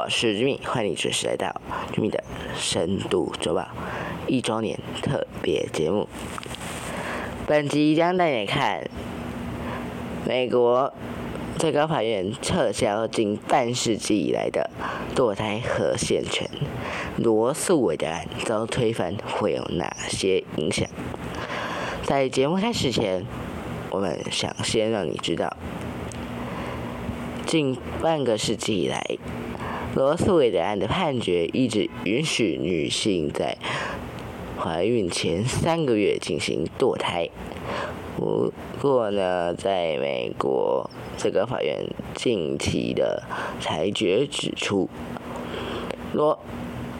我是 Jimmy，欢迎你准时来到 Jimmy 的深度周报一周年特别节目。本集将带你看美国最高法院撤销近半世纪以来的堕胎和宪权，罗素韦德案遭推翻会有哪些影响？在节目开始前，我们想先让你知道。近半个世纪以来，罗斯韦德案的判决一直允许女性在怀孕前三个月进行堕胎。不过呢，在美国这个法院近期的裁决指出，罗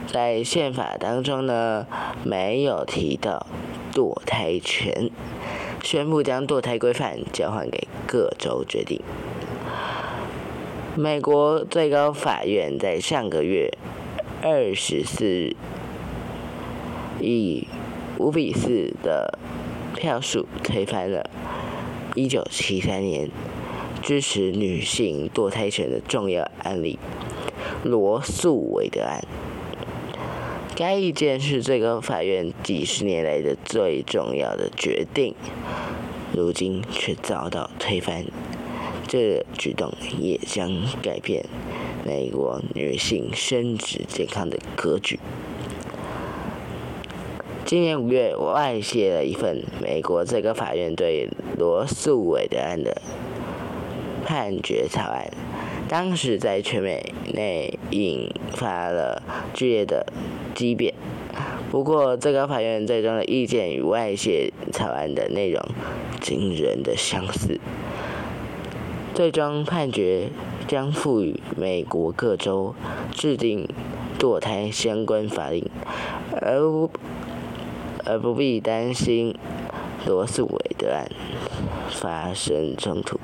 在宪法当中呢没有提到堕胎权，宣布将堕胎规范交还给各州决定。美国最高法院在上个月二十四日以五比四的票数推翻了一九七三年支持女性堕胎权的重要案例——罗素韦德案。该意见是最高法院几十年来的最重要的决定，如今却遭到推翻。这举动也将改变美国女性生殖健康的格局。今年五月，外泄了一份美国最高法院对罗素韦德案的判决草案，当时在全美内引发了剧烈的激辩。不过，最高法院最终的意见与外泄草案的内容惊人的相似。最终判决将赋予美国各州制定堕胎相关法令，而不而不必担心罗素韦德案发生冲突。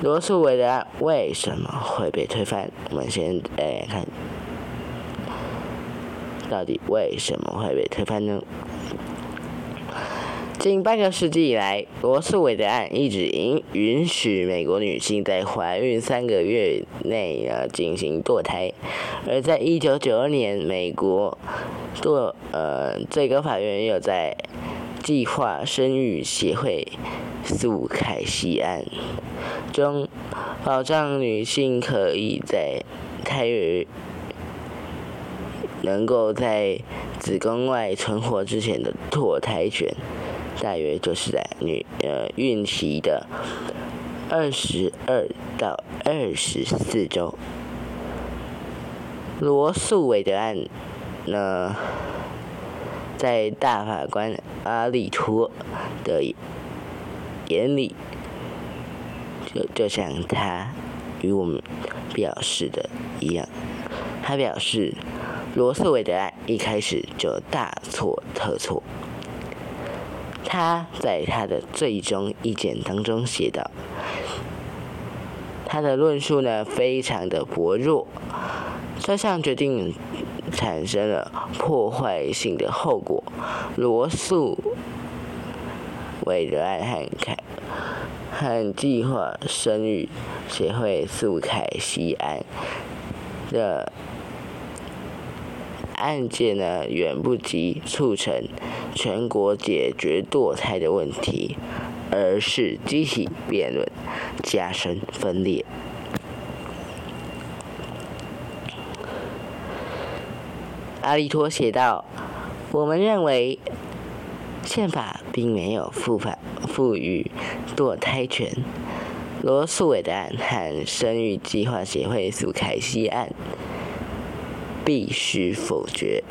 罗素韦德案为什么会被推翻？我们先来看，到底为什么会被推翻呢？近半个世纪以来，罗素韦德案一直允允许美国女性在怀孕三个月内呃进行堕胎，而在一九九二年，美国堕呃最高法院又在计划生育协会诉凯西案中保障女性可以在胎儿能够在子宫外存活之前的堕胎权。大约就是在女呃孕期的二十二到二十四周。罗素韦德案呢，在大法官阿利托的眼里，就就像他与我们表示的一样，他表示罗素韦德案一开始就大错特错。他在他的最终意见当中写道：“他的论述呢，非常的薄弱。这项决定产生了破坏性的后果。罗素韦德案和凯和计划生育协会诉凯西案的。”案件呢，远不及促成全国解决堕胎的问题，而是激起辩论，加深分裂。阿利托写道：“我们认为，宪法并没有赋法赋予堕胎权。罗素韦的案和生育计划协会诉凯西案。”必须否决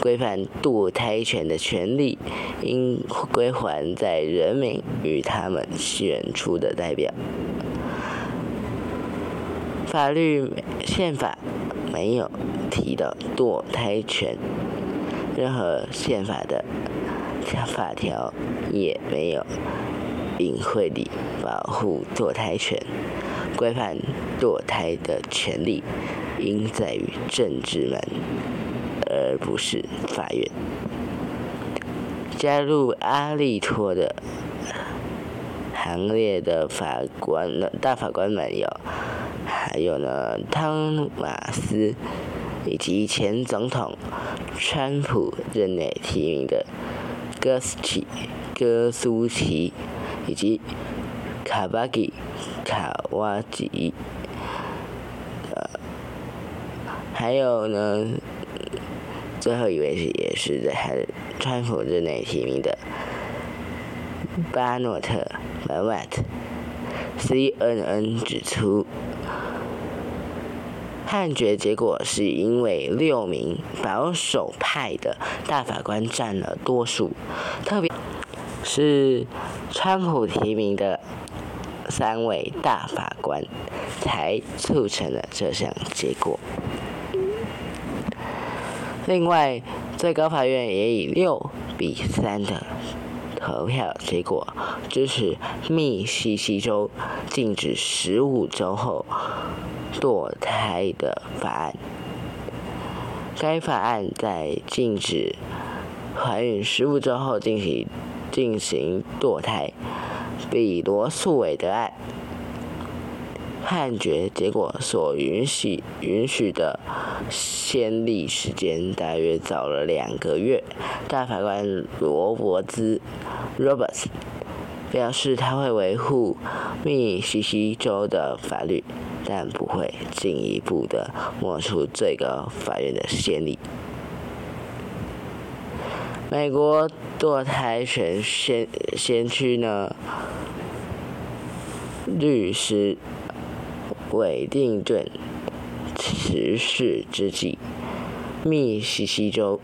规范堕胎权的权利，应归还在人民与他们选出的代表。法律宪法没有提到堕胎权，任何宪法的法条也没有隐晦地保护堕胎权，规范堕胎的权利。应在于政治门，而不是法院。加入阿利托的行列的法官大法官们有，还有呢汤马斯，以及前总统川普任内提名的戈斯奇、戈苏奇，以及卡巴吉、卡瓦吉，还有呢，最后一位是也是在川普任内提名的。巴诺特·马瓦特 CNN 指出，判决结果是因为六名保守派的大法官占了多数，特别是川普提名的三位大法官，才促成了这项结果。另外，最高法院也以六比三的。投票结果支持密西西州禁止十五周后堕胎的法案。该法案在禁止怀孕十五周后进行进行堕胎，比罗素韦德案。判决结果所允许允许的先例时间大约早了两个月。大法官罗伯兹 （Roberts） 表示他会维护密西西州的法律，但不会进一步的抹除最高法院的先例。美国堕胎权先先驱呢？律师。韦定顿辞世之际，密西西州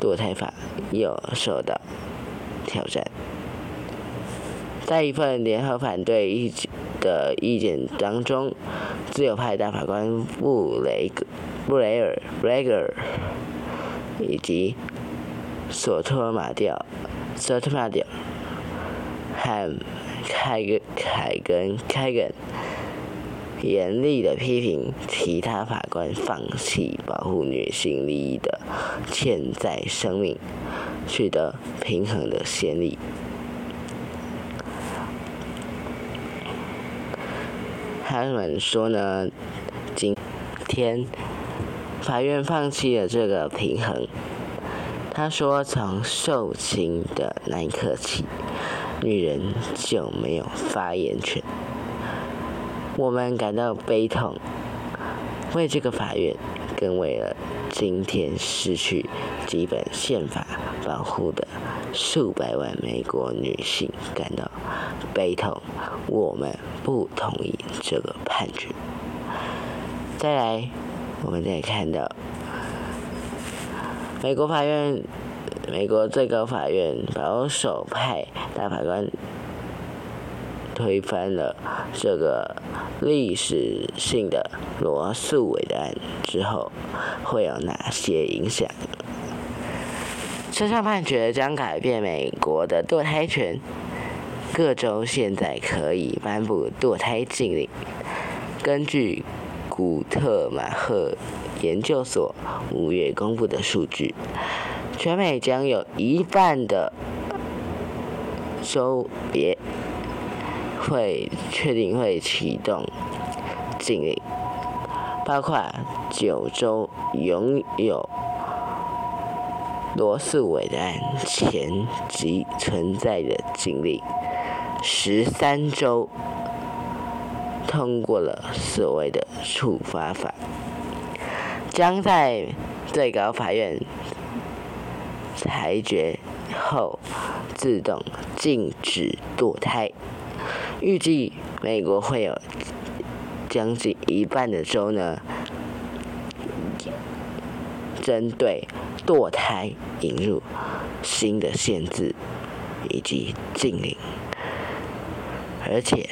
堕胎法又受到挑战。在一份联合反对意见的意见当中，自由派大法官布雷格布雷尔布雷尔以及索托马调索托马调和凯根凯根凯根。严厉的批评其他法官放弃保护女性利益的潜在生命，取得平衡的先例。他们说呢，今天法院放弃了这个平衡。他说，从受刑的那一刻起，女人就没有发言权。我们感到悲痛，为这个法院，更为了今天失去基本宪法保护的数百万美国女性感到悲痛。我们不同意这个判决。再来，我们再看到美国法院，美国最高法院保守派大法官。推翻了这个历史性的罗素韦德案之后，会有哪些影响？这项判决将改变美国的堕胎权。各州现在可以颁布堕胎禁令。根据古特马赫研究所五月公布的数据，全美将有一半的州别。会确定会启动禁令，包括九州拥有罗素韦德案前即存在的禁令，十三州通过了所谓的处罚法，将在最高法院裁决后自动禁止堕胎。预计美国会有将近一半的州呢，针对堕胎引入新的限制以及禁令，而且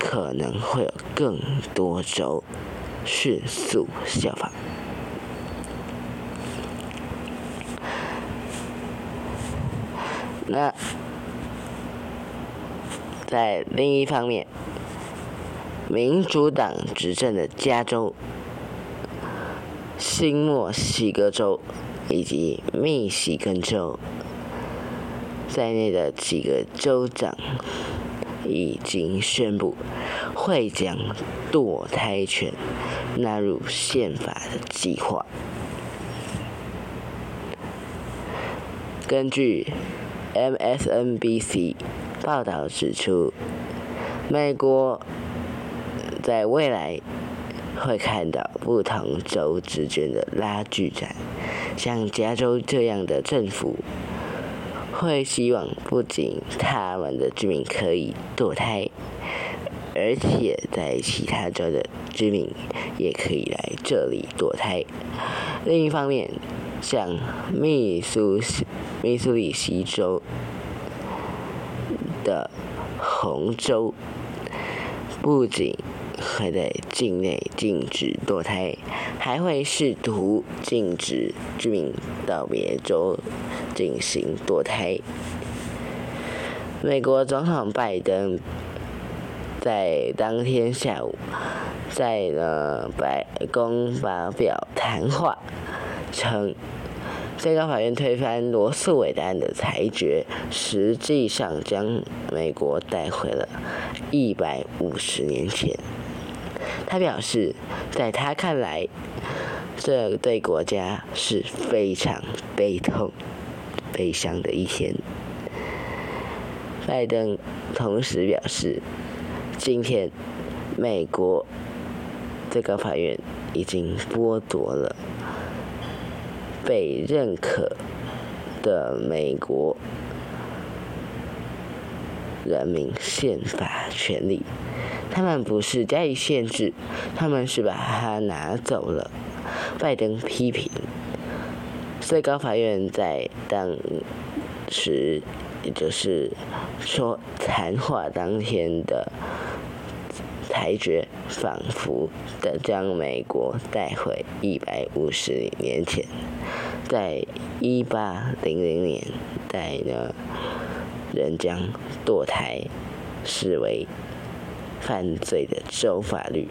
可能会有更多州迅速效仿。那。在另一方面，民主党执政的加州、新墨西哥州以及密西根州在内的几个州长已经宣布会将堕胎权纳入宪法的计划。根据 MSNBC 报道指出，美国在未来会看到不同州之间的拉锯战，像加州这样的政府会希望不仅他们的居民可以堕胎，而且在其他州的居民也可以来这里堕胎。另一方面，像密苏。密苏里西州的红州不仅会在境内禁止堕胎，还会试图禁止居民到别州进行堕胎。美国总统拜登在当天下午在了白宫发表谈话，称。最高法院推翻罗素韦德案的裁决，实际上将美国带回了一百五十年前。他表示，在他看来，这对国家是非常悲痛、悲伤的一天。拜登同时表示，今天美国最高法院已经剥夺了。被认可的美国人民宪法权利，他们不是加以限制，他们是把它拿走了。拜登批评最高法院在当时，也就是说谈话当天的。裁决仿佛的将美国带回一百五十年前，在一八零零年代呢，人将堕胎视为犯罪的州法律。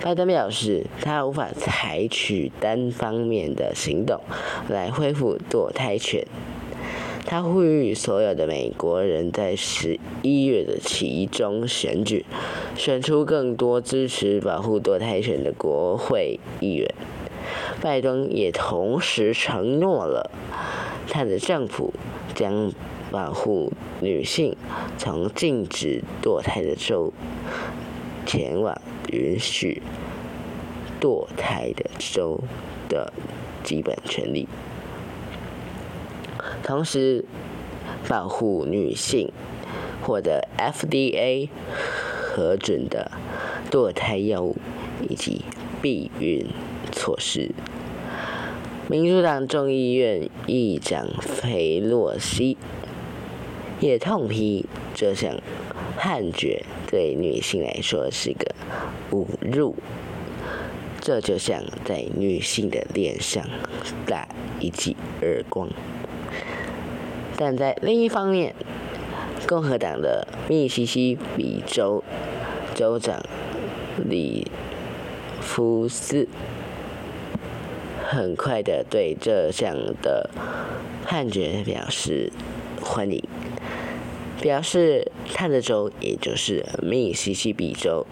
拜登表示，他无法采取单方面的行动来恢复堕胎权。他呼吁所有的美国人在十一月的其中选举，选出更多支持保护堕胎权的国会议员。拜登也同时承诺了，他的政府将保护女性从禁止堕胎的州前往允许堕胎的州的基本权利。同时，保护女性获得 FDA 核准的堕胎药物以及避孕措施。民主党众议院议长佩洛西也痛批这项判决对女性来说是个侮辱，这就像在女性的脸上打一记耳光。但在另一方面，共和党的密西西比州州长里夫斯很快的对这项的判决表示欢迎，表示他的州，也就是密西西比州，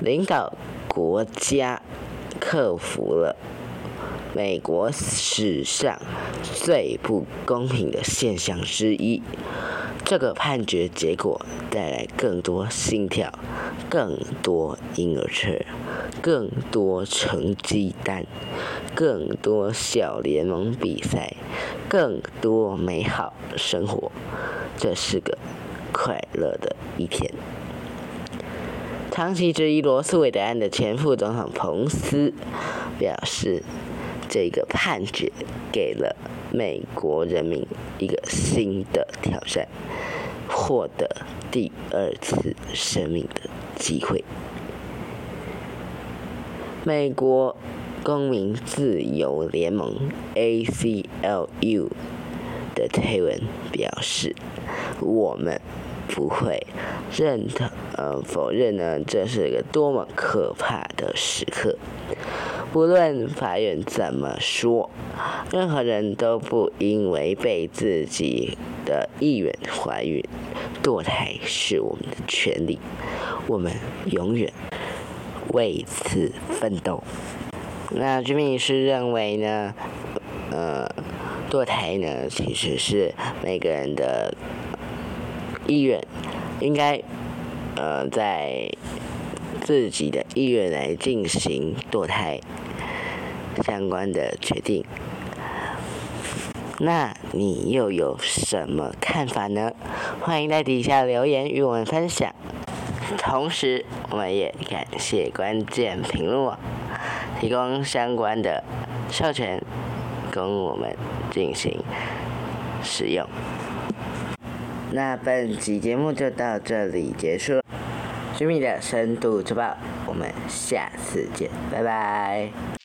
领导国家克服了。美国史上最不公平的现象之一，这个判决结果带来更多心跳、更多婴儿车、更多成绩单、更多小联盟比赛、更多美好生活。这是个快乐的一天。长期质疑罗斯韦德案的前副总统彭斯表示。这个判决给了美国人民一个新的挑战，获得第二次生命的机会。美国公民自由联盟 （ACLU） 的推文表示：“我们不会认同呃否认呢，这是个多么可怕的时刻。”不论法院怎么说，任何人都不应违背自己的意愿怀孕、堕胎是我们的权利，我们永远为此奋斗。那居民是认为呢，呃，堕胎呢其实是每个人的意愿，应该呃在自己的意愿来进行堕胎相关的决定。那你又有什么看法呢？欢迎在底下留言与我们分享。同时，我们也感谢关键评论网提供相关的授权，供我们进行使用。那本集节目就到这里结束了。居民的深度周报，我们下次见，拜拜。